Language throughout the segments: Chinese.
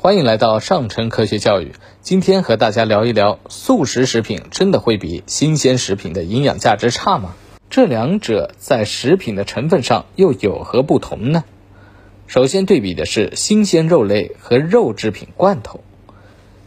欢迎来到上城科学教育。今天和大家聊一聊，速食食品真的会比新鲜食品的营养价值差吗？这两者在食品的成分上又有何不同呢？首先对比的是新鲜肉类和肉制品罐头。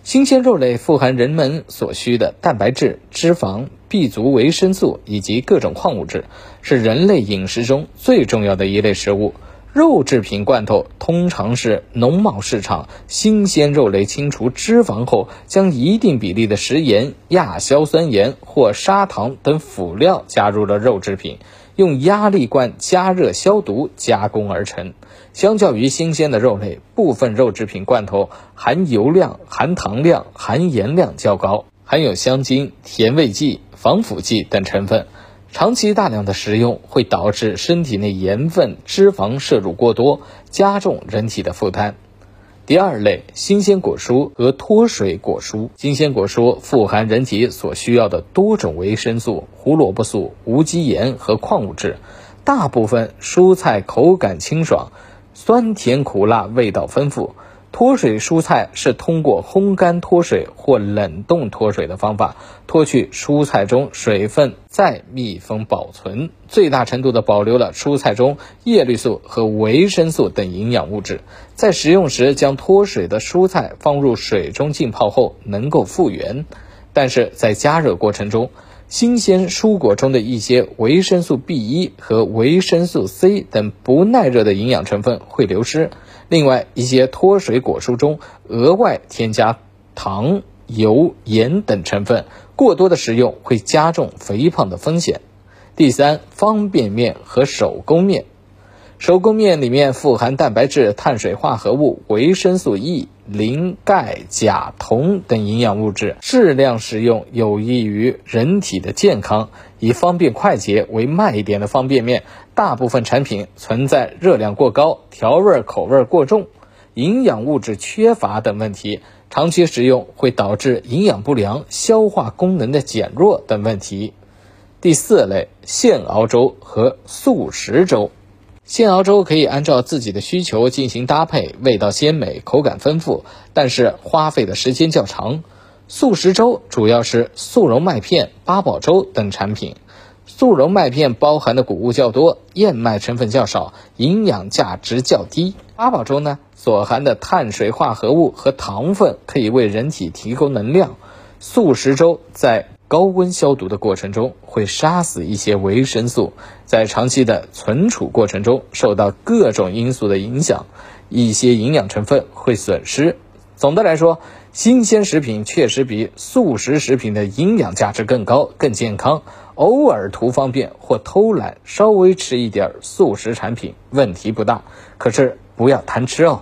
新鲜肉类富含人们所需的蛋白质、脂肪、B 族维生素以及各种矿物质，是人类饮食中最重要的一类食物。肉制品罐头通常是农贸市场新鲜肉类清除脂肪后，将一定比例的食盐、亚硝酸盐或砂糖等辅料加入了肉制品，用压力罐加热消毒加工而成。相较于新鲜的肉类，部分肉制品罐头含油量、含糖量、含盐量较高，含有香精、甜味剂、防腐剂等成分。长期大量的食用会导致身体内盐分、脂肪摄入过多，加重人体的负担。第二类，新鲜果蔬和脱水果蔬。新鲜果蔬富含人体所需要的多种维生素、胡萝卜素、无机盐和矿物质。大部分蔬菜口感清爽，酸甜苦辣味道丰富。脱水蔬菜是通过烘干脱水或冷冻脱水的方法脱去蔬菜中水分，再密封保存，最大程度的保留了蔬菜中叶绿素和维生素等营养物质。在食用时，将脱水的蔬菜放入水中浸泡后能够复原，但是在加热过程中，新鲜蔬果中的一些维生素 B 一和维生素 C 等不耐热的营养成分会流失。另外，一些脱水果蔬中额外添加糖、油、盐等成分，过多的食用会加重肥胖的风险。第三，方便面和手工面。手工面里面富含蛋白质、碳水化合物、维生素 E、磷、钙、钾、铜等营养物质，适量食用有益于人体的健康。以方便快捷为卖点的方便面，大部分产品存在热量过高、调味口味过重、营养物质缺乏等问题，长期食用会导致营养不良、消化功能的减弱等问题。第四类，现熬粥和速食粥。现熬粥可以按照自己的需求进行搭配，味道鲜美，口感丰富，但是花费的时间较长。速食粥主要是速溶麦片、八宝粥等产品。速溶麦片包含的谷物较多，燕麦成分较少，营养价值较低。八宝粥呢，所含的碳水化合物和糖分可以为人体提供能量。速食粥在高温消毒的过程中会杀死一些维生素，在长期的存储过程中受到各种因素的影响，一些营养成分会损失。总的来说，新鲜食品确实比速食食品的营养价值更高、更健康。偶尔图方便或偷懒，稍微吃一点速食产品问题不大，可是不要贪吃哦。